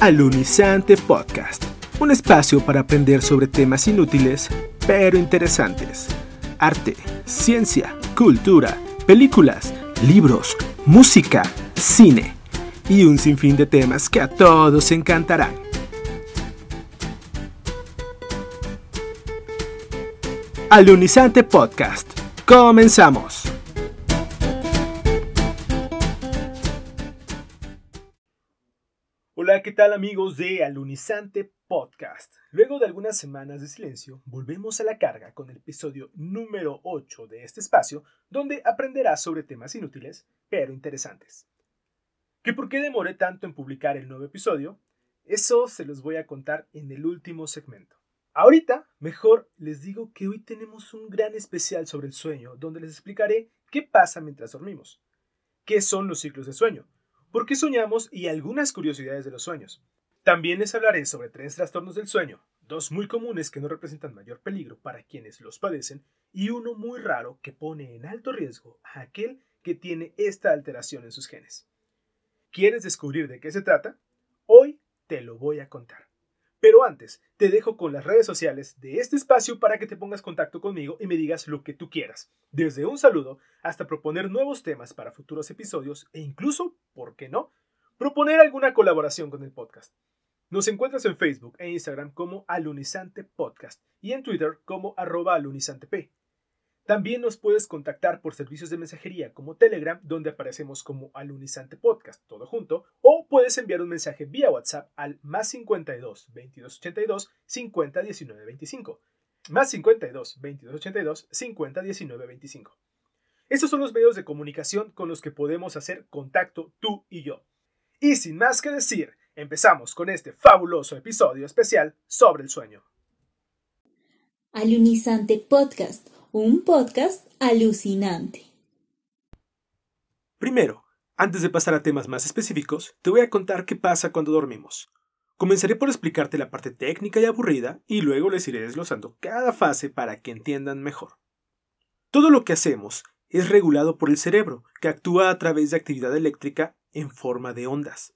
Alunizante Podcast, un espacio para aprender sobre temas inútiles pero interesantes. Arte, ciencia, cultura, películas, libros, música, cine y un sinfín de temas que a todos encantarán. Alunizante Podcast. Comenzamos. ¿Qué tal amigos de Alunizante Podcast? Luego de algunas semanas de silencio, volvemos a la carga con el episodio número 8 de este espacio, donde aprenderás sobre temas inútiles, pero interesantes. ¿Qué por qué demoré tanto en publicar el nuevo episodio? Eso se los voy a contar en el último segmento. Ahorita, mejor les digo que hoy tenemos un gran especial sobre el sueño, donde les explicaré qué pasa mientras dormimos, qué son los ciclos de sueño, por qué soñamos y algunas curiosidades de los sueños. También les hablaré sobre tres trastornos del sueño, dos muy comunes que no representan mayor peligro para quienes los padecen y uno muy raro que pone en alto riesgo a aquel que tiene esta alteración en sus genes. ¿Quieres descubrir de qué se trata? Hoy te lo voy a contar. Pero antes, te dejo con las redes sociales de este espacio para que te pongas contacto conmigo y me digas lo que tú quieras. Desde un saludo hasta proponer nuevos temas para futuros episodios e incluso, ¿por qué no?, proponer alguna colaboración con el podcast. Nos encuentras en Facebook e Instagram como Alunizante Podcast y en Twitter como arroba alunizantep. También nos puedes contactar por servicios de mensajería como Telegram, donde aparecemos como Alunizante Podcast, todo junto, o puedes enviar un mensaje vía WhatsApp al más 52 22 82 50 19 25. Más 52 22 82 50 19 25. Estos son los medios de comunicación con los que podemos hacer contacto tú y yo. Y sin más que decir, empezamos con este fabuloso episodio especial sobre el sueño. Alunizante Podcast un podcast alucinante. Primero, antes de pasar a temas más específicos, te voy a contar qué pasa cuando dormimos. Comenzaré por explicarte la parte técnica y aburrida y luego les iré desglosando cada fase para que entiendan mejor. Todo lo que hacemos es regulado por el cerebro, que actúa a través de actividad eléctrica en forma de ondas.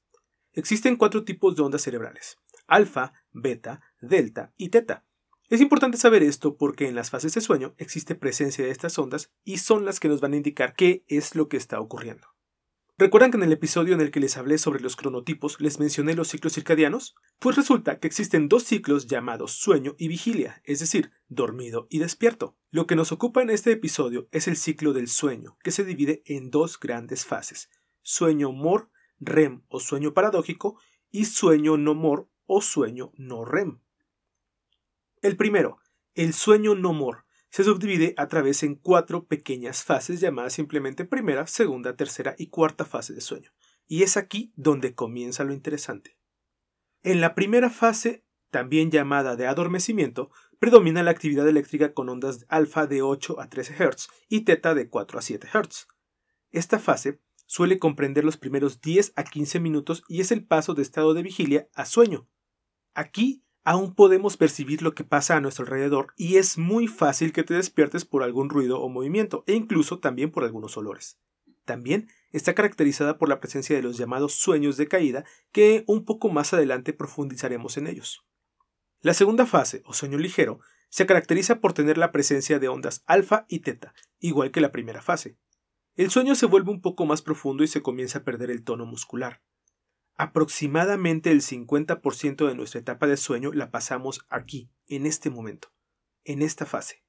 Existen cuatro tipos de ondas cerebrales, alfa, beta, delta y teta. Es importante saber esto porque en las fases de sueño existe presencia de estas ondas y son las que nos van a indicar qué es lo que está ocurriendo. ¿Recuerdan que en el episodio en el que les hablé sobre los cronotipos les mencioné los ciclos circadianos? Pues resulta que existen dos ciclos llamados sueño y vigilia, es decir, dormido y despierto. Lo que nos ocupa en este episodio es el ciclo del sueño, que se divide en dos grandes fases, sueño MOR, REM o sueño paradójico, y sueño no MOR o sueño no REM. El primero, el sueño no mor, se subdivide a través en cuatro pequeñas fases llamadas simplemente primera, segunda, tercera y cuarta fase de sueño. Y es aquí donde comienza lo interesante. En la primera fase, también llamada de adormecimiento, predomina la actividad eléctrica con ondas alfa de 8 a 13 Hz y teta de 4 a 7 Hz. Esta fase suele comprender los primeros 10 a 15 minutos y es el paso de estado de vigilia a sueño. Aquí aún podemos percibir lo que pasa a nuestro alrededor y es muy fácil que te despiertes por algún ruido o movimiento e incluso también por algunos olores. También está caracterizada por la presencia de los llamados sueños de caída que un poco más adelante profundizaremos en ellos. La segunda fase, o sueño ligero, se caracteriza por tener la presencia de ondas alfa y teta, igual que la primera fase. El sueño se vuelve un poco más profundo y se comienza a perder el tono muscular. Aproximadamente el 50% de nuestra etapa de sueño la pasamos aquí, en este momento, en esta fase.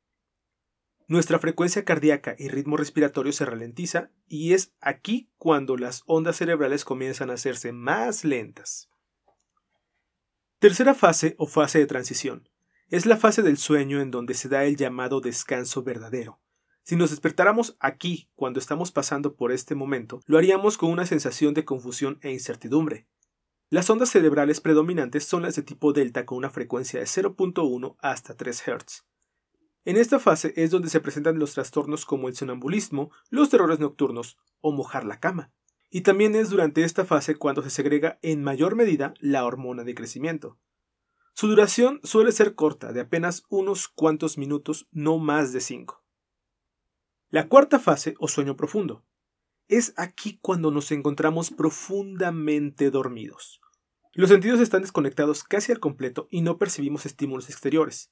Nuestra frecuencia cardíaca y ritmo respiratorio se ralentiza y es aquí cuando las ondas cerebrales comienzan a hacerse más lentas. Tercera fase o fase de transición. Es la fase del sueño en donde se da el llamado descanso verdadero. Si nos despertáramos aquí cuando estamos pasando por este momento, lo haríamos con una sensación de confusión e incertidumbre. Las ondas cerebrales predominantes son las de tipo delta con una frecuencia de 0.1 hasta 3 Hz. En esta fase es donde se presentan los trastornos como el sonambulismo, los terrores nocturnos o mojar la cama. Y también es durante esta fase cuando se segrega en mayor medida la hormona de crecimiento. Su duración suele ser corta, de apenas unos cuantos minutos, no más de 5. La cuarta fase, o sueño profundo, es aquí cuando nos encontramos profundamente dormidos. Los sentidos están desconectados casi al completo y no percibimos estímulos exteriores.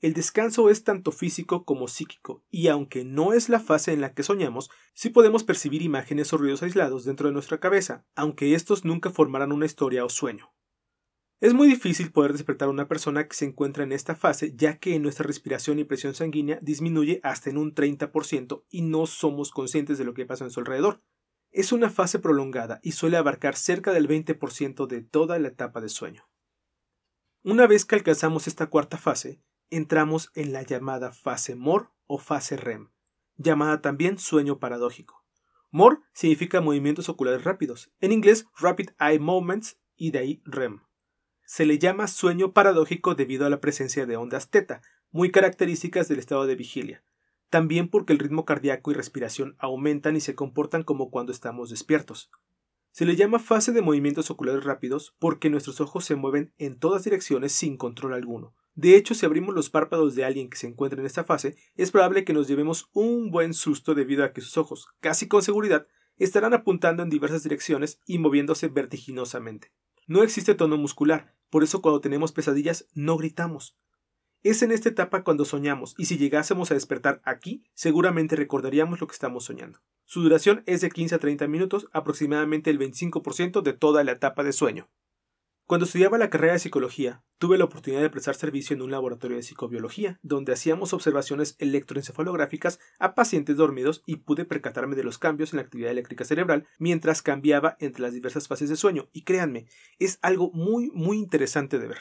El descanso es tanto físico como psíquico, y aunque no es la fase en la que soñamos, sí podemos percibir imágenes o ruidos aislados dentro de nuestra cabeza, aunque estos nunca formarán una historia o sueño. Es muy difícil poder despertar a una persona que se encuentra en esta fase, ya que nuestra respiración y presión sanguínea disminuye hasta en un 30% y no somos conscientes de lo que pasa en su alrededor. Es una fase prolongada y suele abarcar cerca del 20% de toda la etapa de sueño. Una vez que alcanzamos esta cuarta fase, entramos en la llamada fase MOR o fase REM, llamada también sueño paradójico. MOR significa movimientos oculares rápidos, en inglés Rapid Eye Movements y de ahí REM. Se le llama sueño paradójico debido a la presencia de ondas teta, muy características del estado de vigilia, también porque el ritmo cardíaco y respiración aumentan y se comportan como cuando estamos despiertos. Se le llama fase de movimientos oculares rápidos porque nuestros ojos se mueven en todas direcciones sin control alguno, de hecho, si abrimos los párpados de alguien que se encuentra en esta fase, es probable que nos llevemos un buen susto debido a que sus ojos, casi con seguridad, estarán apuntando en diversas direcciones y moviéndose vertiginosamente. No existe tono muscular, por eso cuando tenemos pesadillas no gritamos. Es en esta etapa cuando soñamos, y si llegásemos a despertar aquí, seguramente recordaríamos lo que estamos soñando. Su duración es de 15 a 30 minutos, aproximadamente el 25% de toda la etapa de sueño. Cuando estudiaba la carrera de psicología, tuve la oportunidad de prestar servicio en un laboratorio de psicobiología, donde hacíamos observaciones electroencefalográficas a pacientes dormidos y pude percatarme de los cambios en la actividad eléctrica cerebral mientras cambiaba entre las diversas fases de sueño, y créanme, es algo muy muy interesante de ver.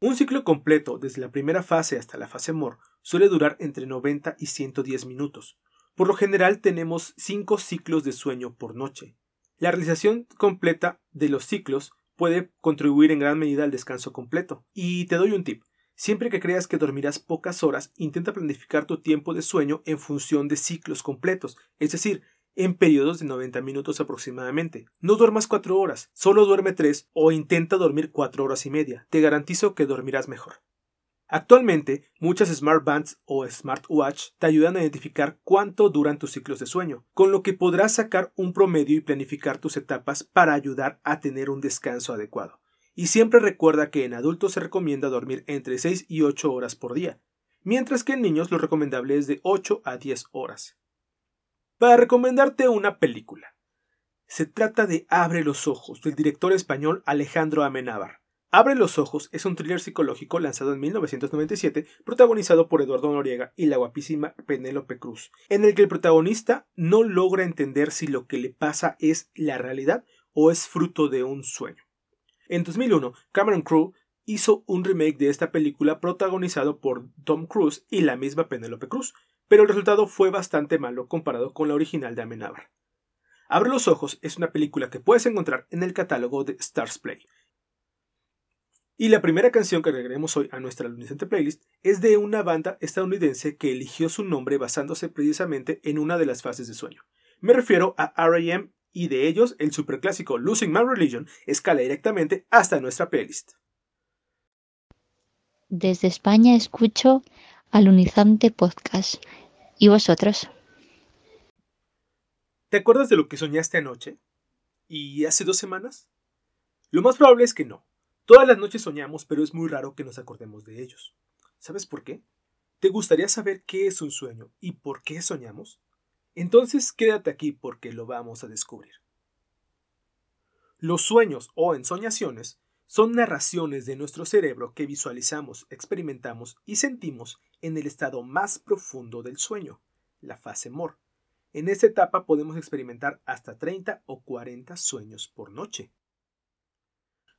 Un ciclo completo, desde la primera fase hasta la fase MOR, suele durar entre 90 y 110 minutos. Por lo general tenemos 5 ciclos de sueño por noche. La realización completa de los ciclos puede contribuir en gran medida al descanso completo. Y te doy un tip. Siempre que creas que dormirás pocas horas, intenta planificar tu tiempo de sueño en función de ciclos completos, es decir, en periodos de 90 minutos aproximadamente. No duermas 4 horas, solo duerme 3 o intenta dormir 4 horas y media. Te garantizo que dormirás mejor. Actualmente, muchas Smart Bands o Smartwatch te ayudan a identificar cuánto duran tus ciclos de sueño, con lo que podrás sacar un promedio y planificar tus etapas para ayudar a tener un descanso adecuado. Y siempre recuerda que en adultos se recomienda dormir entre 6 y 8 horas por día, mientras que en niños lo recomendable es de 8 a 10 horas. Para recomendarte una película. Se trata de Abre los ojos, del director español Alejandro Amenábar. Abre los ojos es un thriller psicológico lanzado en 1997, protagonizado por Eduardo Noriega y la guapísima Penélope Cruz, en el que el protagonista no logra entender si lo que le pasa es la realidad o es fruto de un sueño. En 2001, Cameron Crowe hizo un remake de esta película protagonizado por Tom Cruise y la misma Penélope Cruz, pero el resultado fue bastante malo comparado con la original de Amenábar. Abre los ojos es una película que puedes encontrar en el catálogo de Stars Play. Y la primera canción que agregaremos hoy a nuestra luniscente playlist es de una banda estadounidense que eligió su nombre basándose precisamente en una de las fases de sueño. Me refiero a R.A.M. y de ellos el superclásico Losing My Religion escala directamente hasta nuestra playlist. Desde España escucho Alunizante Podcast. ¿Y vosotros? ¿Te acuerdas de lo que soñaste anoche? ¿Y hace dos semanas? Lo más probable es que no. Todas las noches soñamos, pero es muy raro que nos acordemos de ellos. ¿Sabes por qué? ¿Te gustaría saber qué es un sueño y por qué soñamos? Entonces quédate aquí porque lo vamos a descubrir. Los sueños o ensoñaciones son narraciones de nuestro cerebro que visualizamos, experimentamos y sentimos en el estado más profundo del sueño, la fase MOR. En esta etapa podemos experimentar hasta 30 o 40 sueños por noche.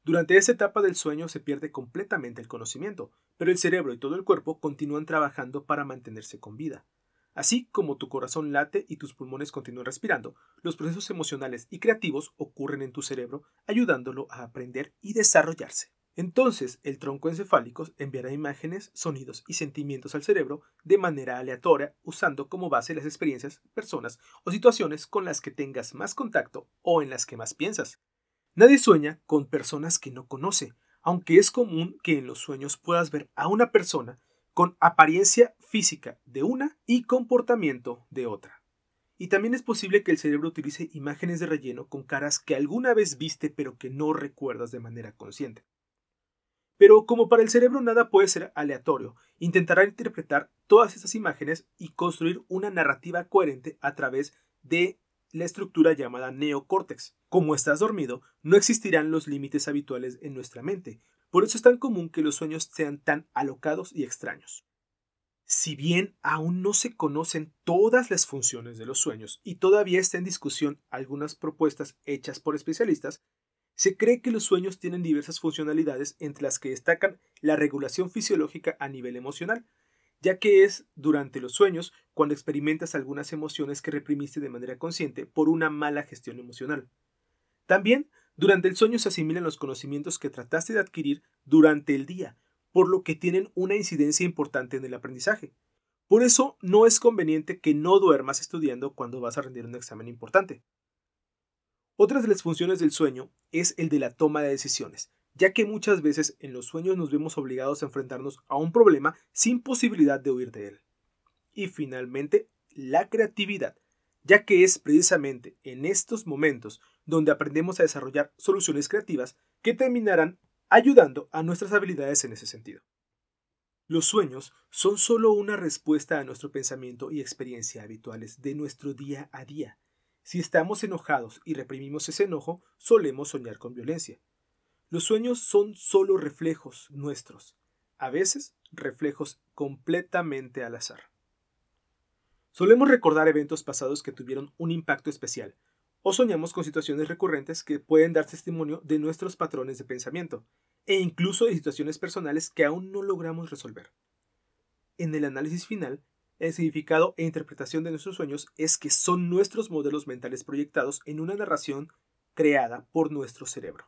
Durante esa etapa del sueño se pierde completamente el conocimiento, pero el cerebro y todo el cuerpo continúan trabajando para mantenerse con vida. Así como tu corazón late y tus pulmones continúan respirando, los procesos emocionales y creativos ocurren en tu cerebro, ayudándolo a aprender y desarrollarse. Entonces, el tronco encefálico enviará imágenes, sonidos y sentimientos al cerebro de manera aleatoria, usando como base las experiencias, personas o situaciones con las que tengas más contacto o en las que más piensas. Nadie sueña con personas que no conoce, aunque es común que en los sueños puedas ver a una persona con apariencia física de una y comportamiento de otra. Y también es posible que el cerebro utilice imágenes de relleno con caras que alguna vez viste pero que no recuerdas de manera consciente. Pero como para el cerebro nada puede ser aleatorio, intentará interpretar todas estas imágenes y construir una narrativa coherente a través de la estructura llamada neocórtex. Como estás dormido, no existirán los límites habituales en nuestra mente, por eso es tan común que los sueños sean tan alocados y extraños. Si bien aún no se conocen todas las funciones de los sueños y todavía está en discusión algunas propuestas hechas por especialistas, se cree que los sueños tienen diversas funcionalidades entre las que destacan la regulación fisiológica a nivel emocional, ya que es durante los sueños cuando experimentas algunas emociones que reprimiste de manera consciente por una mala gestión emocional. También, durante el sueño se asimilan los conocimientos que trataste de adquirir durante el día, por lo que tienen una incidencia importante en el aprendizaje. Por eso no es conveniente que no duermas estudiando cuando vas a rendir un examen importante. Otra de las funciones del sueño es el de la toma de decisiones, ya que muchas veces en los sueños nos vemos obligados a enfrentarnos a un problema sin posibilidad de huir de él. Y finalmente, la creatividad, ya que es precisamente en estos momentos donde aprendemos a desarrollar soluciones creativas que terminarán ayudando a nuestras habilidades en ese sentido. Los sueños son solo una respuesta a nuestro pensamiento y experiencia habituales de nuestro día a día, si estamos enojados y reprimimos ese enojo, solemos soñar con violencia. Los sueños son solo reflejos nuestros, a veces reflejos completamente al azar. Solemos recordar eventos pasados que tuvieron un impacto especial, o soñamos con situaciones recurrentes que pueden dar testimonio de nuestros patrones de pensamiento, e incluso de situaciones personales que aún no logramos resolver. En el análisis final, el significado e interpretación de nuestros sueños es que son nuestros modelos mentales proyectados en una narración creada por nuestro cerebro.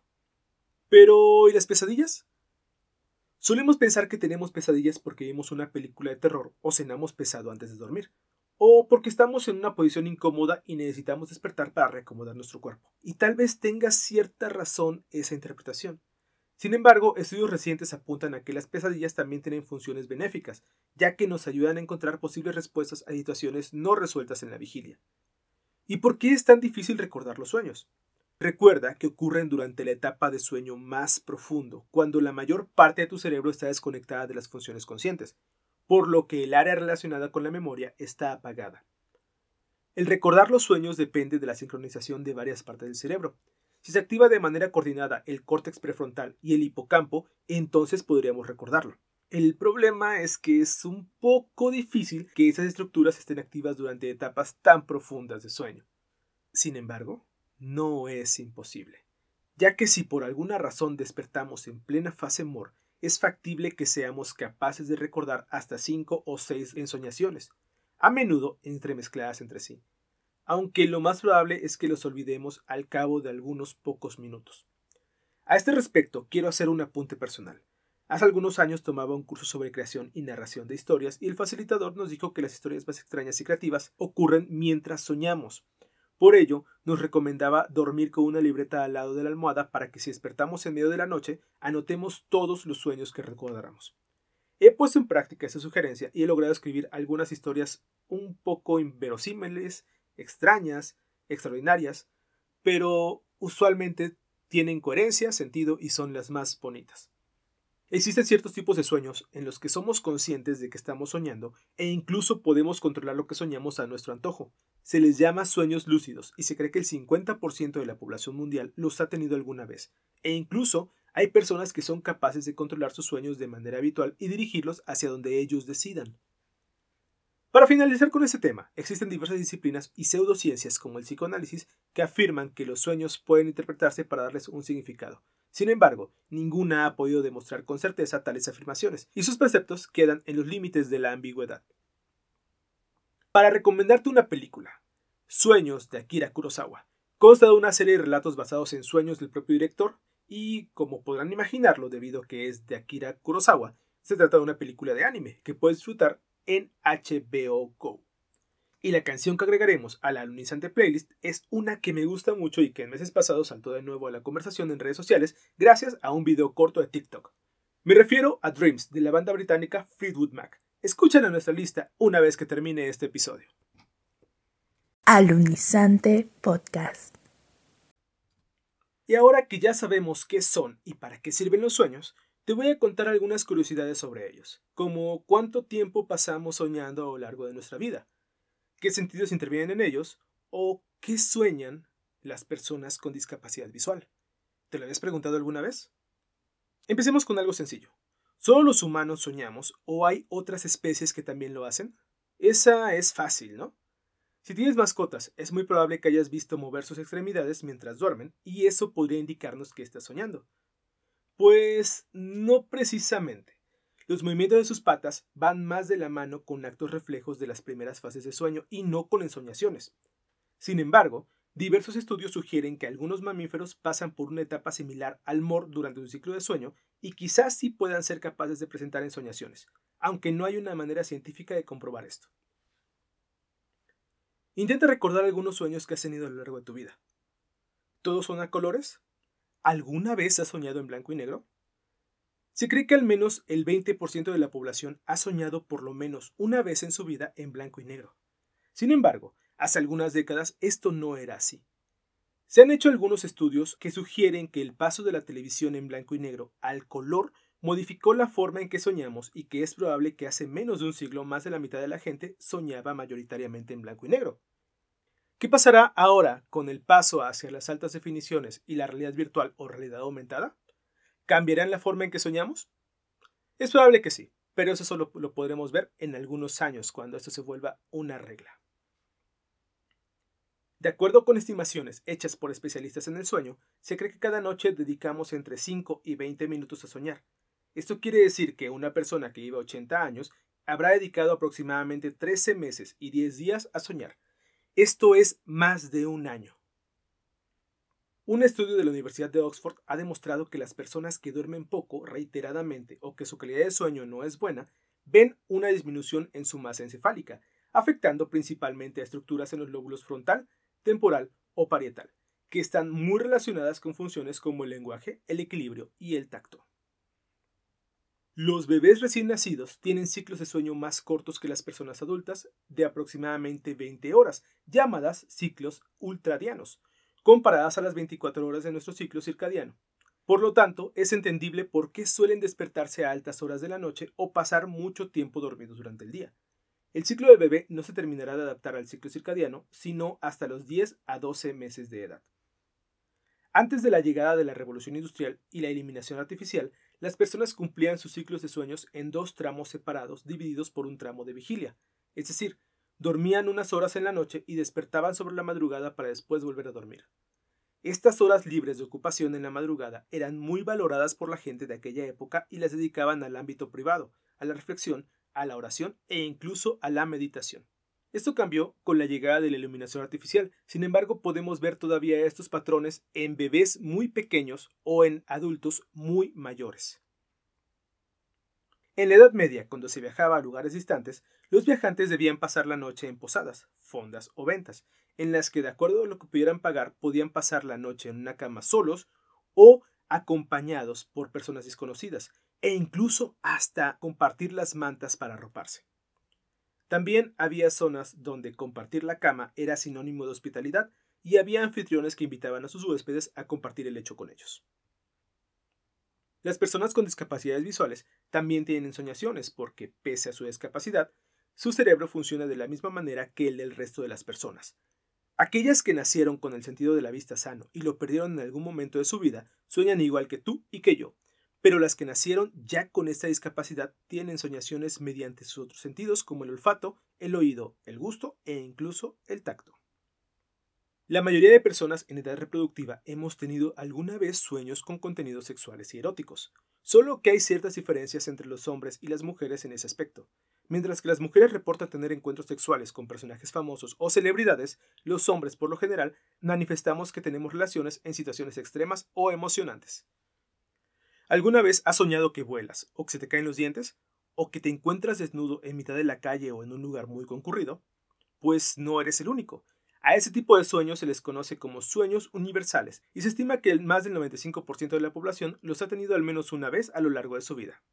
Pero, ¿y las pesadillas? Solemos pensar que tenemos pesadillas porque vimos una película de terror o cenamos pesado antes de dormir, o porque estamos en una posición incómoda y necesitamos despertar para reacomodar nuestro cuerpo. Y tal vez tenga cierta razón esa interpretación. Sin embargo, estudios recientes apuntan a que las pesadillas también tienen funciones benéficas, ya que nos ayudan a encontrar posibles respuestas a situaciones no resueltas en la vigilia. ¿Y por qué es tan difícil recordar los sueños? Recuerda que ocurren durante la etapa de sueño más profundo, cuando la mayor parte de tu cerebro está desconectada de las funciones conscientes, por lo que el área relacionada con la memoria está apagada. El recordar los sueños depende de la sincronización de varias partes del cerebro, si se activa de manera coordinada el córtex prefrontal y el hipocampo, entonces podríamos recordarlo. El problema es que es un poco difícil que esas estructuras estén activas durante etapas tan profundas de sueño. Sin embargo, no es imposible, ya que si por alguna razón despertamos en plena fase MOR, es factible que seamos capaces de recordar hasta cinco o seis ensoñaciones, a menudo entremezcladas entre sí aunque lo más probable es que los olvidemos al cabo de algunos pocos minutos. A este respecto, quiero hacer un apunte personal. Hace algunos años tomaba un curso sobre creación y narración de historias y el facilitador nos dijo que las historias más extrañas y creativas ocurren mientras soñamos. Por ello, nos recomendaba dormir con una libreta al lado de la almohada para que si despertamos en medio de la noche, anotemos todos los sueños que recordáramos. He puesto en práctica esa sugerencia y he logrado escribir algunas historias un poco inverosímiles extrañas, extraordinarias, pero usualmente tienen coherencia, sentido y son las más bonitas. Existen ciertos tipos de sueños en los que somos conscientes de que estamos soñando e incluso podemos controlar lo que soñamos a nuestro antojo. Se les llama sueños lúcidos y se cree que el 50% de la población mundial los ha tenido alguna vez. E incluso hay personas que son capaces de controlar sus sueños de manera habitual y dirigirlos hacia donde ellos decidan. Para finalizar con este tema, existen diversas disciplinas y pseudociencias como el psicoanálisis que afirman que los sueños pueden interpretarse para darles un significado. Sin embargo, ninguna ha podido demostrar con certeza tales afirmaciones, y sus preceptos quedan en los límites de la ambigüedad. Para recomendarte una película, Sueños de Akira Kurosawa, consta de una serie de relatos basados en sueños del propio director, y, como podrán imaginarlo debido a que es de Akira Kurosawa, se trata de una película de anime que puedes disfrutar en HBO Go. Y la canción que agregaremos a la alunizante playlist es una que me gusta mucho y que en meses pasados saltó de nuevo a la conversación en redes sociales gracias a un video corto de TikTok. Me refiero a Dreams de la banda británica Fleetwood Mac. Escúchala nuestra lista una vez que termine este episodio. Alunizante Podcast. Y ahora que ya sabemos qué son y para qué sirven los sueños, te voy a contar algunas curiosidades sobre ellos, como cuánto tiempo pasamos soñando a lo largo de nuestra vida, qué sentidos intervienen en ellos o qué sueñan las personas con discapacidad visual. ¿Te lo habías preguntado alguna vez? Empecemos con algo sencillo. ¿Solo los humanos soñamos o hay otras especies que también lo hacen? Esa es fácil, ¿no? Si tienes mascotas, es muy probable que hayas visto mover sus extremidades mientras duermen y eso podría indicarnos que estás soñando. Pues no precisamente. Los movimientos de sus patas van más de la mano con actos reflejos de las primeras fases de sueño y no con ensoñaciones. Sin embargo, diversos estudios sugieren que algunos mamíferos pasan por una etapa similar al MOR durante un ciclo de sueño y quizás sí puedan ser capaces de presentar ensoñaciones, aunque no hay una manera científica de comprobar esto. Intenta recordar algunos sueños que has tenido a lo largo de tu vida. ¿Todos son a colores? ¿Alguna vez has soñado en blanco y negro? Se cree que al menos el 20% de la población ha soñado por lo menos una vez en su vida en blanco y negro. Sin embargo, hace algunas décadas esto no era así. Se han hecho algunos estudios que sugieren que el paso de la televisión en blanco y negro al color modificó la forma en que soñamos y que es probable que hace menos de un siglo más de la mitad de la gente soñaba mayoritariamente en blanco y negro. ¿Qué pasará ahora con el paso hacia las altas definiciones y la realidad virtual o realidad aumentada? ¿Cambiarán la forma en que soñamos? Es probable que sí, pero eso solo lo podremos ver en algunos años cuando esto se vuelva una regla. De acuerdo con estimaciones hechas por especialistas en el sueño, se cree que cada noche dedicamos entre 5 y 20 minutos a soñar. Esto quiere decir que una persona que vive 80 años habrá dedicado aproximadamente 13 meses y 10 días a soñar, esto es más de un año. Un estudio de la Universidad de Oxford ha demostrado que las personas que duermen poco reiteradamente o que su calidad de sueño no es buena, ven una disminución en su masa encefálica, afectando principalmente a estructuras en los lóbulos frontal, temporal o parietal, que están muy relacionadas con funciones como el lenguaje, el equilibrio y el tacto. Los bebés recién nacidos tienen ciclos de sueño más cortos que las personas adultas, de aproximadamente 20 horas, llamadas ciclos ultradianos, comparadas a las 24 horas de nuestro ciclo circadiano. Por lo tanto, es entendible por qué suelen despertarse a altas horas de la noche o pasar mucho tiempo dormidos durante el día. El ciclo del bebé no se terminará de adaptar al ciclo circadiano, sino hasta los 10 a 12 meses de edad. Antes de la llegada de la revolución industrial y la eliminación artificial, las personas cumplían sus ciclos de sueños en dos tramos separados divididos por un tramo de vigilia, es decir, dormían unas horas en la noche y despertaban sobre la madrugada para después volver a dormir. Estas horas libres de ocupación en la madrugada eran muy valoradas por la gente de aquella época y las dedicaban al ámbito privado, a la reflexión, a la oración e incluso a la meditación. Esto cambió con la llegada de la iluminación artificial, sin embargo podemos ver todavía estos patrones en bebés muy pequeños o en adultos muy mayores. En la Edad Media, cuando se viajaba a lugares distantes, los viajantes debían pasar la noche en posadas, fondas o ventas, en las que de acuerdo a lo que pudieran pagar podían pasar la noche en una cama solos o acompañados por personas desconocidas, e incluso hasta compartir las mantas para arroparse. También había zonas donde compartir la cama era sinónimo de hospitalidad y había anfitriones que invitaban a sus huéspedes a compartir el lecho con ellos. Las personas con discapacidades visuales también tienen ensoñaciones porque, pese a su discapacidad, su cerebro funciona de la misma manera que el del resto de las personas. Aquellas que nacieron con el sentido de la vista sano y lo perdieron en algún momento de su vida sueñan igual que tú y que yo, pero las que nacieron ya con esta discapacidad tienen soñaciones mediante sus otros sentidos como el olfato, el oído, el gusto e incluso el tacto. La mayoría de personas en edad reproductiva hemos tenido alguna vez sueños con contenidos sexuales y eróticos, solo que hay ciertas diferencias entre los hombres y las mujeres en ese aspecto. Mientras que las mujeres reportan tener encuentros sexuales con personajes famosos o celebridades, los hombres por lo general manifestamos que tenemos relaciones en situaciones extremas o emocionantes. ¿Alguna vez has soñado que vuelas, o que se te caen los dientes, o que te encuentras desnudo en mitad de la calle o en un lugar muy concurrido? Pues no eres el único. A ese tipo de sueños se les conoce como sueños universales, y se estima que más del 95% de la población los ha tenido al menos una vez a lo largo de su vida.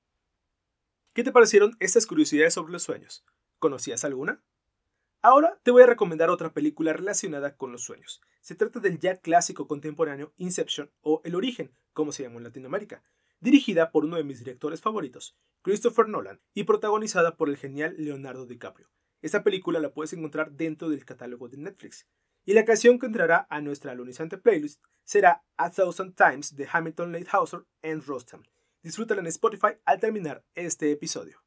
¿Qué te parecieron estas curiosidades sobre los sueños? ¿Conocías alguna? Ahora te voy a recomendar otra película relacionada con los sueños. Se trata del ya clásico contemporáneo Inception o El Origen, como se llamó en Latinoamérica, dirigida por uno de mis directores favoritos, Christopher Nolan, y protagonizada por el genial Leonardo DiCaprio. Esta película la puedes encontrar dentro del catálogo de Netflix. Y la canción que entrará a nuestra alunizante playlist será A Thousand Times de Hamilton Leithauser and Rostam. Disfrútala en Spotify al terminar este episodio.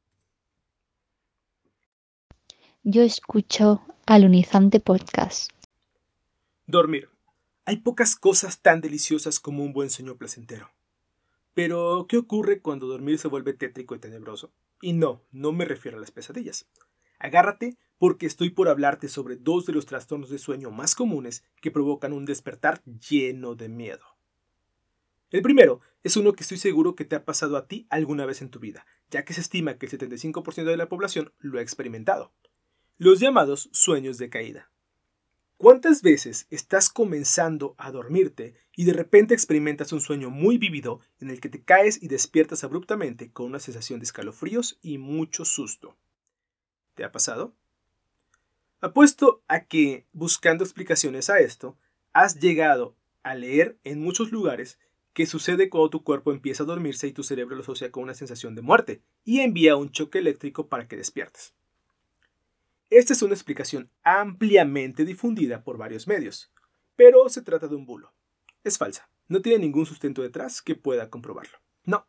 Yo escucho Alunizante Podcast. Dormir. Hay pocas cosas tan deliciosas como un buen sueño placentero. Pero, ¿qué ocurre cuando dormir se vuelve tétrico y tenebroso? Y no, no me refiero a las pesadillas. Agárrate porque estoy por hablarte sobre dos de los trastornos de sueño más comunes que provocan un despertar lleno de miedo. El primero es uno que estoy seguro que te ha pasado a ti alguna vez en tu vida, ya que se estima que el 75% de la población lo ha experimentado. Los llamados sueños de caída. ¿Cuántas veces estás comenzando a dormirte y de repente experimentas un sueño muy vívido en el que te caes y despiertas abruptamente con una sensación de escalofríos y mucho susto? ¿Te ha pasado? Apuesto a que, buscando explicaciones a esto, has llegado a leer en muchos lugares que sucede cuando tu cuerpo empieza a dormirse y tu cerebro lo asocia con una sensación de muerte y envía un choque eléctrico para que despiertes. Esta es una explicación ampliamente difundida por varios medios, pero se trata de un bulo. Es falsa, no tiene ningún sustento detrás que pueda comprobarlo. No,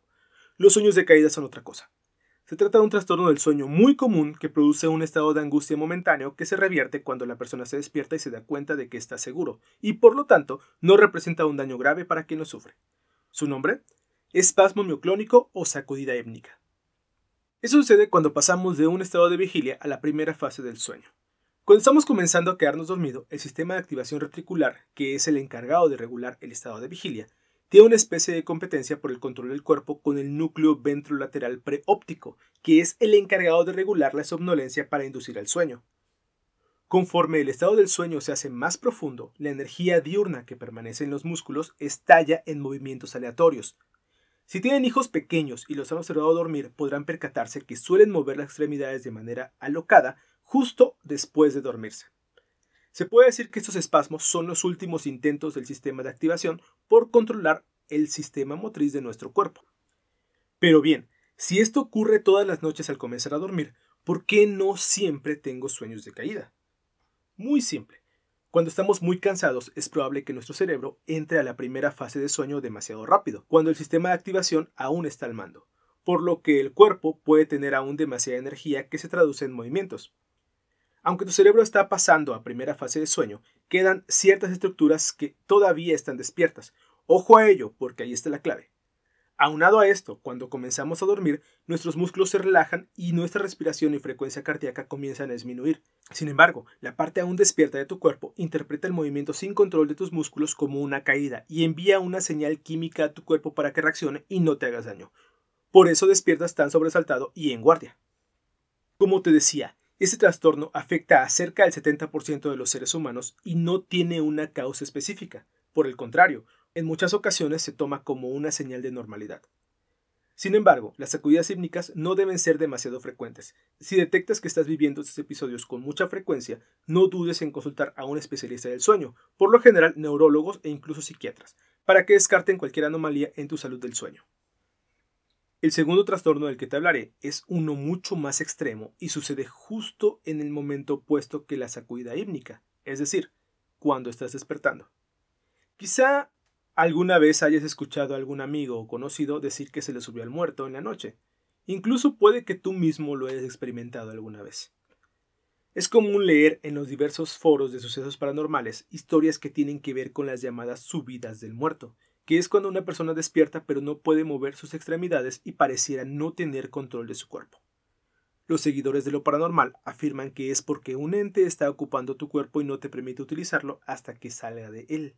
los sueños de caída son otra cosa. Se trata de un trastorno del sueño muy común que produce un estado de angustia momentáneo que se revierte cuando la persona se despierta y se da cuenta de que está seguro, y por lo tanto no representa un daño grave para quien lo sufre. Su nombre, espasmo mioclónico o sacudida étnica. Eso sucede cuando pasamos de un estado de vigilia a la primera fase del sueño. Cuando estamos comenzando a quedarnos dormido, el sistema de activación reticular, que es el encargado de regular el estado de vigilia, tiene una especie de competencia por el control del cuerpo con el núcleo ventrolateral preóptico, que es el encargado de regular la somnolencia para inducir al sueño. Conforme el estado del sueño se hace más profundo, la energía diurna que permanece en los músculos estalla en movimientos aleatorios. Si tienen hijos pequeños y los han observado dormir, podrán percatarse que suelen mover las extremidades de manera alocada justo después de dormirse. Se puede decir que estos espasmos son los últimos intentos del sistema de activación por controlar el sistema motriz de nuestro cuerpo. Pero bien, si esto ocurre todas las noches al comenzar a dormir, ¿por qué no siempre tengo sueños de caída? Muy simple. Cuando estamos muy cansados es probable que nuestro cerebro entre a la primera fase de sueño demasiado rápido, cuando el sistema de activación aún está al mando, por lo que el cuerpo puede tener aún demasiada energía que se traduce en movimientos. Aunque tu cerebro está pasando a primera fase de sueño, quedan ciertas estructuras que todavía están despiertas. Ojo a ello, porque ahí está la clave. Aunado a esto, cuando comenzamos a dormir, nuestros músculos se relajan y nuestra respiración y frecuencia cardíaca comienzan a disminuir. Sin embargo, la parte aún despierta de tu cuerpo interpreta el movimiento sin control de tus músculos como una caída y envía una señal química a tu cuerpo para que reaccione y no te hagas daño. Por eso despiertas tan sobresaltado y en guardia. Como te decía, este trastorno afecta a cerca del 70% de los seres humanos y no tiene una causa específica. Por el contrario, en muchas ocasiones se toma como una señal de normalidad. Sin embargo, las sacudidas hípnicas no deben ser demasiado frecuentes. Si detectas que estás viviendo estos episodios con mucha frecuencia, no dudes en consultar a un especialista del sueño, por lo general neurólogos e incluso psiquiatras, para que descarten cualquier anomalía en tu salud del sueño. El segundo trastorno del que te hablaré es uno mucho más extremo y sucede justo en el momento opuesto que la sacudida hípnica, es decir, cuando estás despertando. Quizá alguna vez hayas escuchado a algún amigo o conocido decir que se le subió al muerto en la noche. Incluso puede que tú mismo lo hayas experimentado alguna vez. Es común leer en los diversos foros de sucesos paranormales historias que tienen que ver con las llamadas subidas del muerto, que es cuando una persona despierta pero no puede mover sus extremidades y pareciera no tener control de su cuerpo. Los seguidores de lo paranormal afirman que es porque un ente está ocupando tu cuerpo y no te permite utilizarlo hasta que salga de él.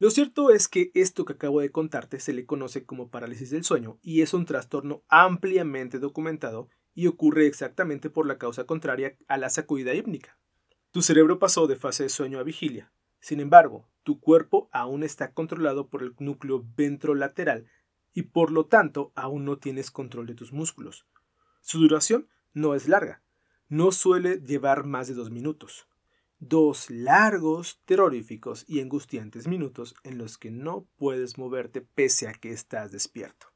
Lo cierto es que esto que acabo de contarte se le conoce como parálisis del sueño y es un trastorno ampliamente documentado y ocurre exactamente por la causa contraria a la sacudida hípnica. Tu cerebro pasó de fase de sueño a vigilia, sin embargo, tu cuerpo aún está controlado por el núcleo ventrolateral y por lo tanto aún no tienes control de tus músculos. Su duración no es larga. no suele llevar más de dos minutos. Dos largos, terroríficos y angustiantes minutos en los que no puedes moverte pese a que estás despierto.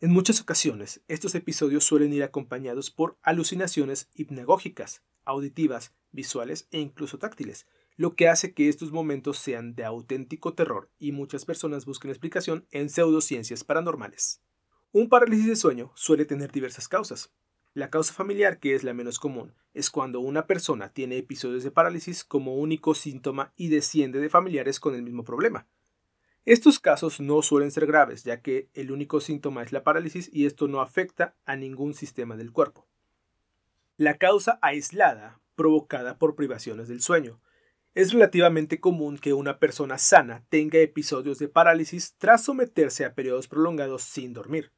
En muchas ocasiones, estos episodios suelen ir acompañados por alucinaciones hipnagógicas, auditivas, visuales e incluso táctiles, lo que hace que estos momentos sean de auténtico terror y muchas personas busquen explicación en pseudociencias paranormales. Un parálisis de sueño suele tener diversas causas. La causa familiar, que es la menos común, es cuando una persona tiene episodios de parálisis como único síntoma y desciende de familiares con el mismo problema. Estos casos no suelen ser graves, ya que el único síntoma es la parálisis y esto no afecta a ningún sistema del cuerpo. La causa aislada, provocada por privaciones del sueño. Es relativamente común que una persona sana tenga episodios de parálisis tras someterse a periodos prolongados sin dormir.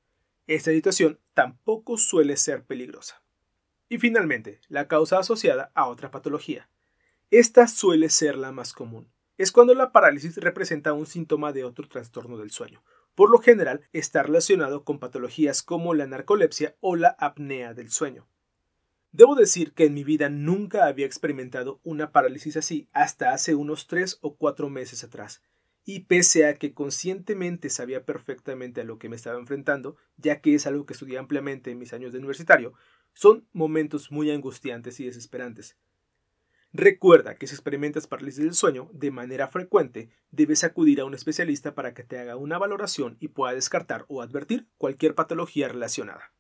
Esta situación tampoco suele ser peligrosa. Y finalmente, la causa asociada a otra patología. Esta suele ser la más común es cuando la parálisis representa un síntoma de otro trastorno del sueño. Por lo general está relacionado con patologías como la narcolepsia o la apnea del sueño. Debo decir que en mi vida nunca había experimentado una parálisis así hasta hace unos tres o cuatro meses atrás, y pese a que conscientemente sabía perfectamente a lo que me estaba enfrentando, ya que es algo que estudié ampliamente en mis años de universitario, son momentos muy angustiantes y desesperantes. Recuerda que si experimentas parálisis del sueño de manera frecuente, debes acudir a un especialista para que te haga una valoración y pueda descartar o advertir cualquier patología relacionada.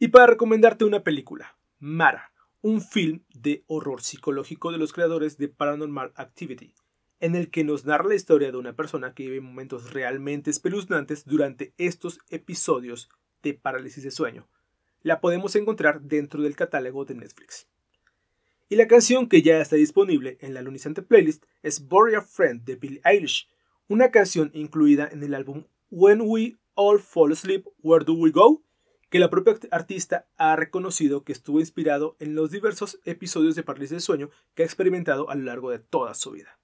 Y para recomendarte una película, Mara, un film de horror psicológico de los creadores de Paranormal Activity, en el que nos narra la historia de una persona que vive momentos realmente espeluznantes durante estos episodios de parálisis de sueño. La podemos encontrar dentro del catálogo de Netflix. Y la canción que ya está disponible en la lunizante playlist es Bury a Friend de Billie Eilish, una canción incluida en el álbum When We All Fall Asleep, Where Do We Go? que la propia artista ha reconocido que estuvo inspirado en los diversos episodios de parálisis del sueño que ha experimentado a lo largo de toda su vida.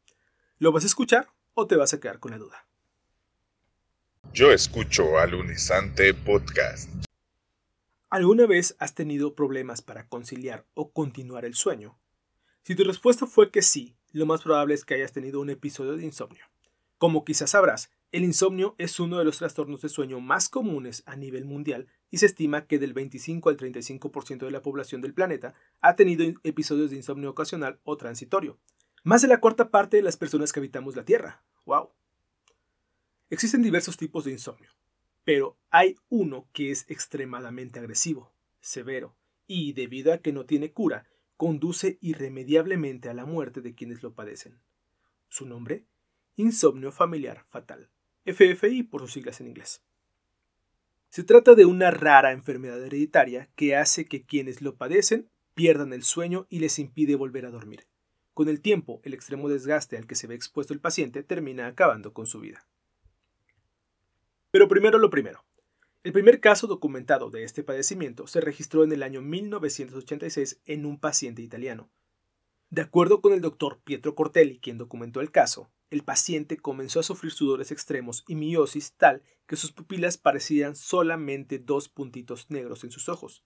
¿Lo vas a escuchar o te vas a quedar con la duda? Yo escucho al Lunizante Podcast. ¿Alguna vez has tenido problemas para conciliar o continuar el sueño? Si tu respuesta fue que sí, lo más probable es que hayas tenido un episodio de insomnio. Como quizás sabrás, el insomnio es uno de los trastornos de sueño más comunes a nivel mundial y se estima que del 25 al 35% de la población del planeta ha tenido episodios de insomnio ocasional o transitorio. Más de la cuarta parte de las personas que habitamos la Tierra. ¡Wow! Existen diversos tipos de insomnio pero hay uno que es extremadamente agresivo, severo, y debido a que no tiene cura, conduce irremediablemente a la muerte de quienes lo padecen. Su nombre, insomnio familiar fatal, FFI por sus siglas en inglés. Se trata de una rara enfermedad hereditaria que hace que quienes lo padecen pierdan el sueño y les impide volver a dormir. Con el tiempo, el extremo desgaste al que se ve expuesto el paciente termina acabando con su vida. Pero primero lo primero. El primer caso documentado de este padecimiento se registró en el año 1986 en un paciente italiano. De acuerdo con el doctor Pietro Cortelli, quien documentó el caso, el paciente comenzó a sufrir sudores extremos y miosis tal que sus pupilas parecían solamente dos puntitos negros en sus ojos.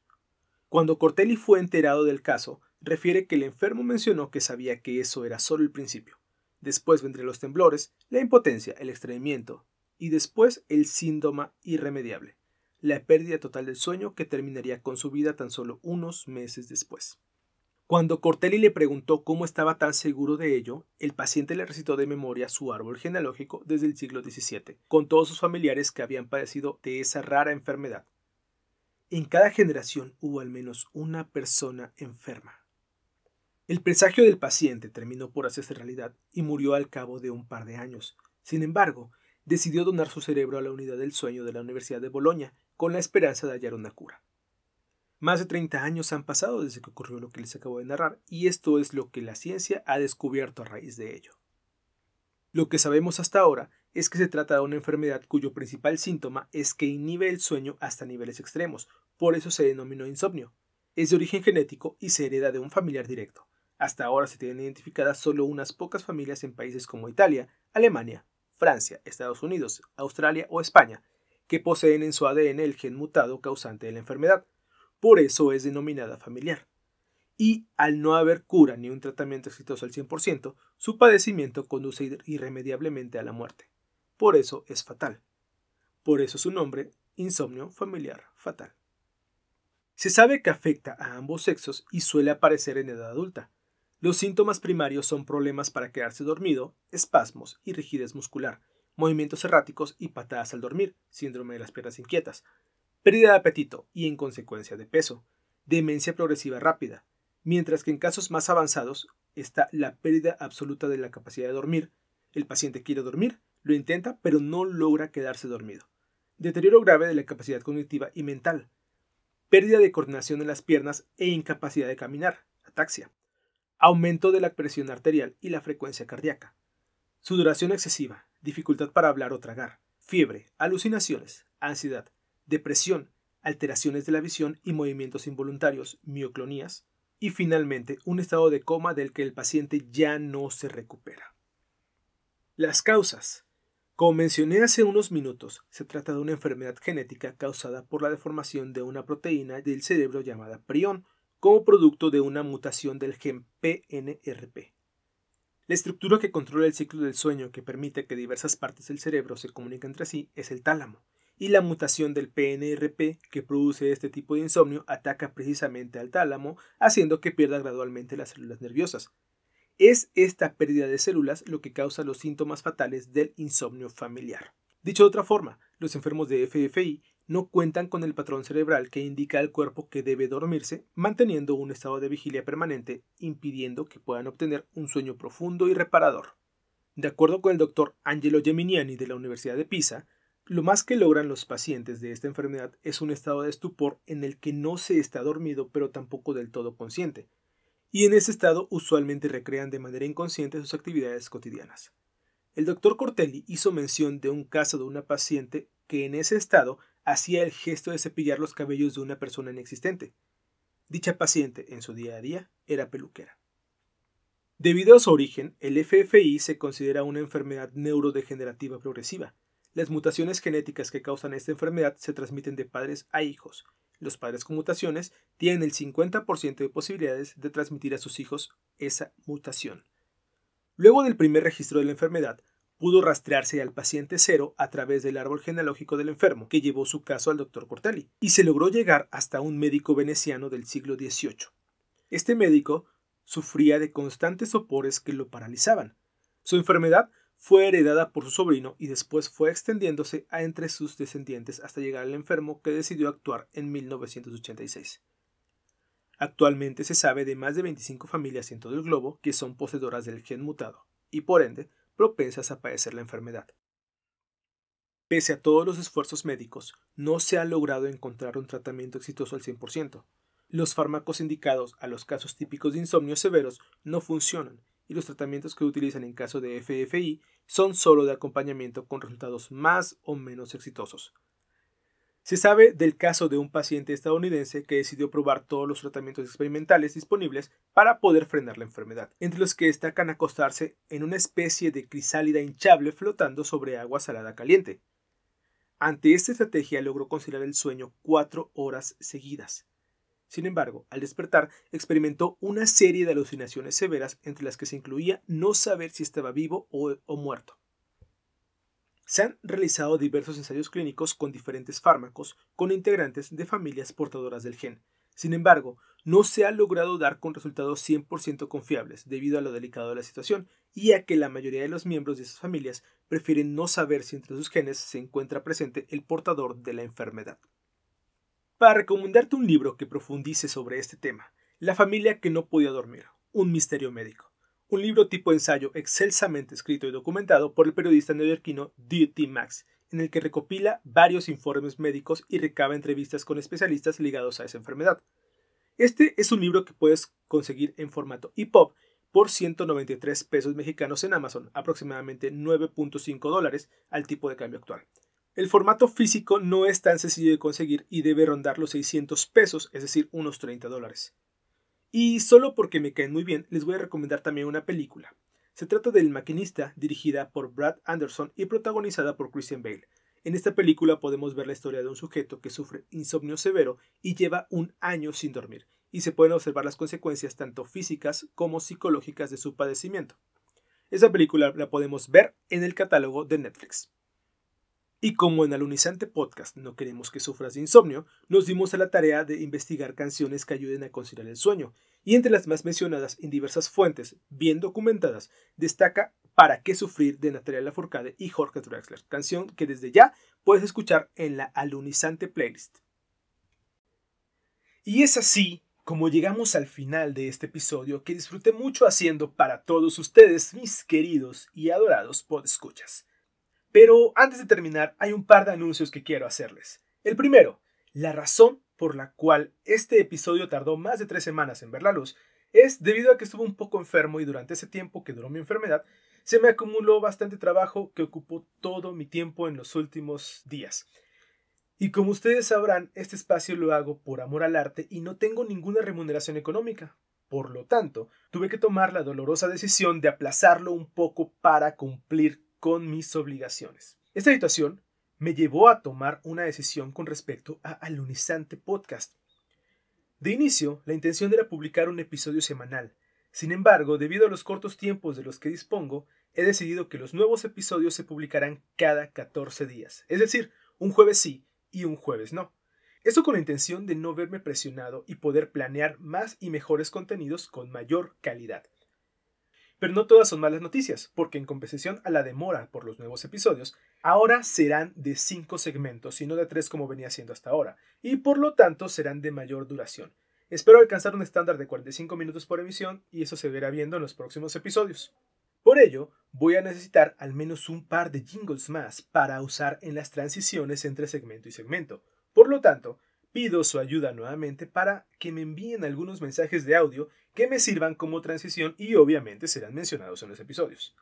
Cuando Cortelli fue enterado del caso, refiere que el enfermo mencionó que sabía que eso era solo el principio. Después vendrían los temblores, la impotencia, el estreñimiento, y después el síndrome irremediable, la pérdida total del sueño que terminaría con su vida tan solo unos meses después. Cuando Cortelli le preguntó cómo estaba tan seguro de ello, el paciente le recitó de memoria su árbol genealógico desde el siglo XVII, con todos sus familiares que habían padecido de esa rara enfermedad. En cada generación hubo al menos una persona enferma. El presagio del paciente terminó por hacerse realidad y murió al cabo de un par de años. Sin embargo, decidió donar su cerebro a la unidad del sueño de la Universidad de Bolonia con la esperanza de hallar una cura. Más de 30 años han pasado desde que ocurrió lo que les acabo de narrar, y esto es lo que la ciencia ha descubierto a raíz de ello. Lo que sabemos hasta ahora es que se trata de una enfermedad cuyo principal síntoma es que inhibe el sueño hasta niveles extremos, por eso se denominó insomnio. Es de origen genético y se hereda de un familiar directo. Hasta ahora se tienen identificadas solo unas pocas familias en países como Italia, Alemania, Francia, Estados Unidos, Australia o España, que poseen en su ADN el gen mutado causante de la enfermedad. por eso es denominada familiar. Y al no haber cura ni un tratamiento exitoso al 100%, su padecimiento conduce irremediablemente a la muerte. Por eso es fatal. Por eso su nombre, insomnio familiar fatal. Se sabe que afecta a ambos sexos y suele aparecer en edad adulta. Los síntomas primarios son problemas para quedarse dormido, espasmos y rigidez muscular, movimientos erráticos y patadas al dormir, síndrome de las piernas inquietas, pérdida de apetito y en consecuencia de peso, demencia progresiva rápida, mientras que en casos más avanzados está la pérdida absoluta de la capacidad de dormir, el paciente quiere dormir, lo intenta pero no logra quedarse dormido, deterioro grave de la capacidad cognitiva y mental, pérdida de coordinación en las piernas e incapacidad de caminar, ataxia, aumento de la presión arterial y la frecuencia cardíaca, sudoración excesiva, dificultad para hablar o tragar, fiebre, alucinaciones, ansiedad, depresión, alteraciones de la visión y movimientos involuntarios, mioclonías, y finalmente un estado de coma del que el paciente ya no se recupera. Las causas. Como mencioné hace unos minutos, se trata de una enfermedad genética causada por la deformación de una proteína del cerebro llamada prión, como producto de una mutación del gen PNRP. La estructura que controla el ciclo del sueño que permite que diversas partes del cerebro se comuniquen entre sí es el tálamo, y la mutación del PNRP que produce este tipo de insomnio ataca precisamente al tálamo, haciendo que pierda gradualmente las células nerviosas, es esta pérdida de células lo que causa los síntomas fatales del insomnio familiar. Dicho de otra forma, los enfermos de FFI no cuentan con el patrón cerebral que indica al cuerpo que debe dormirse, manteniendo un estado de vigilia permanente, impidiendo que puedan obtener un sueño profundo y reparador. De acuerdo con el doctor Angelo Geminiani de la Universidad de Pisa, lo más que logran los pacientes de esta enfermedad es un estado de estupor en el que no se está dormido pero tampoco del todo consciente, y en ese estado usualmente recrean de manera inconsciente sus actividades cotidianas. El doctor Cortelli hizo mención de un caso de una paciente que en ese estado hacía el gesto de cepillar los cabellos de una persona inexistente. Dicha paciente, en su día a día, era peluquera. Debido a su origen, el FFI se considera una enfermedad neurodegenerativa progresiva. Las mutaciones genéticas que causan esta enfermedad se transmiten de padres a hijos, los padres con mutaciones tienen el 50% de posibilidades de transmitir a sus hijos esa mutación. Luego del primer registro de la enfermedad, pudo rastrearse al paciente cero a través del árbol genealógico del enfermo, que llevó su caso al doctor Cortelli, y se logró llegar hasta un médico veneciano del siglo XVIII. Este médico sufría de constantes sopores que lo paralizaban. Su enfermedad fue heredada por su sobrino y después fue extendiéndose a entre sus descendientes hasta llegar al enfermo que decidió actuar en 1986. Actualmente se sabe de más de 25 familias en todo el globo que son poseedoras del gen mutado y por ende propensas a padecer la enfermedad. Pese a todos los esfuerzos médicos, no se ha logrado encontrar un tratamiento exitoso al 100%. Los fármacos indicados a los casos típicos de insomnio severos no funcionan y los tratamientos que utilizan en caso de FFI son solo de acompañamiento con resultados más o menos exitosos. Se sabe del caso de un paciente estadounidense que decidió probar todos los tratamientos experimentales disponibles para poder frenar la enfermedad, entre los que destacan acostarse en una especie de crisálida hinchable flotando sobre agua salada caliente. Ante esta estrategia logró conciliar el sueño cuatro horas seguidas. Sin embargo, al despertar, experimentó una serie de alucinaciones severas entre las que se incluía no saber si estaba vivo o, muerto. Se han realizado diversos ensayos clínicos con diferentes fármacos con integrantes de familias portadoras del gen. Sin embargo, no se ha logrado dar con resultados 100% confiables debido a lo delicado de la situación y a que la mayoría de los miembros de esas familias prefieren no saber si entre sus genes se encuentra presente el portador de la enfermedad para recomendarte un libro que profundice sobre este tema, La familia que no podía dormir, un misterio médico. Un libro tipo ensayo excelsamente escrito y documentado por el periodista neoyorquino D.T. Max, en el que recopila varios informes médicos y recaba entrevistas con especialistas ligados a esa enfermedad. Este es un libro que puedes conseguir en formato EPUB por 193 pesos mexicanos en Amazon, aproximadamente 9.5 dólares al tipo de cambio actual. El formato físico no es tan sencillo de conseguir y debe rondar los 600 pesos, es decir, unos 30 dólares. Y solo porque me caen muy bien, les voy a recomendar también una película. Se trata del Maquinista, dirigida por Brad Anderson y protagonizada por Christian Bale. En esta película podemos ver la historia de un sujeto que sufre insomnio severo y lleva un año sin dormir, y se pueden observar las consecuencias tanto físicas como psicológicas de su padecimiento. Esa película la podemos ver en el catálogo de Netflix. Y como en Alunizante Podcast no queremos que sufras de insomnio, nos dimos a la tarea de investigar canciones que ayuden a conciliar el sueño, y entre las más mencionadas en diversas fuentes bien documentadas destaca Para qué sufrir de Natalia Lafourcade y Jorge Drexler, canción que desde ya puedes escuchar en la Alunizante playlist. Y es así como llegamos al final de este episodio que disfruté mucho haciendo para todos ustedes, mis queridos y adorados podescuchas. Pero antes de terminar, hay un par de anuncios que quiero hacerles. El primero, la razón por la cual este episodio tardó más de tres semanas en ver la luz es debido a que estuve un poco enfermo y durante ese tiempo que duró mi enfermedad se me acumuló bastante trabajo que ocupó todo mi tiempo en los últimos días. Y como ustedes sabrán, este espacio lo hago por amor al arte y no tengo ninguna remuneración económica. Por lo tanto, tuve que tomar la dolorosa decisión de aplazarlo un poco para cumplir con mis obligaciones. Esta situación me llevó a tomar una decisión con respecto a Alunizante Podcast. De inicio, la intención era publicar un episodio semanal. Sin embargo, debido a los cortos tiempos de los que dispongo, he decidido que los nuevos episodios se publicarán cada 14 días, es decir, un jueves sí y un jueves no. Esto con la intención de no verme presionado y poder planear más y mejores contenidos con mayor calidad. Pero no todas son malas noticias, porque en compensación a la demora por los nuevos episodios, ahora serán de 5 segmentos y no de 3 como venía siendo hasta ahora, y por lo tanto serán de mayor duración. Espero alcanzar un estándar de 45 minutos por emisión y eso se verá viendo en los próximos episodios. Por ello, voy a necesitar al menos un par de jingles más para usar en las transiciones entre segmento y segmento. Por lo tanto, pido su ayuda nuevamente para que me envíen algunos mensajes de audio que me sirvan como transición y obviamente serán mencionados en los episodios.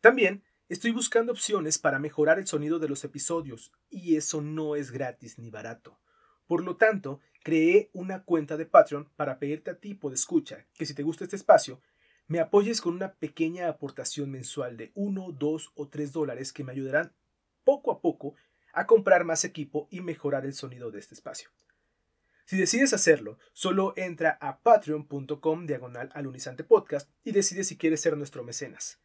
También estoy buscando opciones para mejorar el sonido de los episodios y eso no es gratis ni barato. Por lo tanto, creé una cuenta de Patreon para pedirte a ti, de escucha, que si te gusta este espacio, me apoyes con una pequeña aportación mensual de 1, 2 o 3 dólares que me ayudarán poco a poco a comprar más equipo y mejorar el sonido de este espacio. Si decides hacerlo, solo entra a patreon.com diagonal alunizante podcast y decide si quieres ser nuestro mecenas.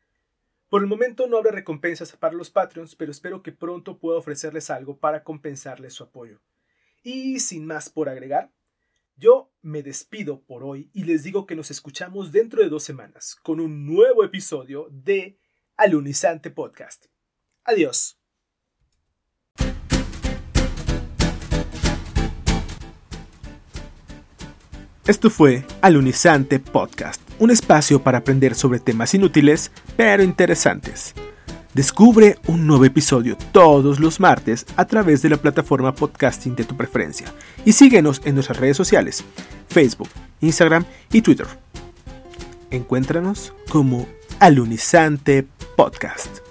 Por el momento no habrá recompensas para los Patreons, pero espero que pronto pueda ofrecerles algo para compensarles su apoyo. Y sin más por agregar, yo me despido por hoy y les digo que nos escuchamos dentro de dos semanas con un nuevo episodio de Alunizante Podcast. Adiós. Esto fue Alunizante Podcast, un espacio para aprender sobre temas inútiles pero interesantes. Descubre un nuevo episodio todos los martes a través de la plataforma podcasting de tu preferencia y síguenos en nuestras redes sociales, Facebook, Instagram y Twitter. Encuéntranos como Alunizante Podcast.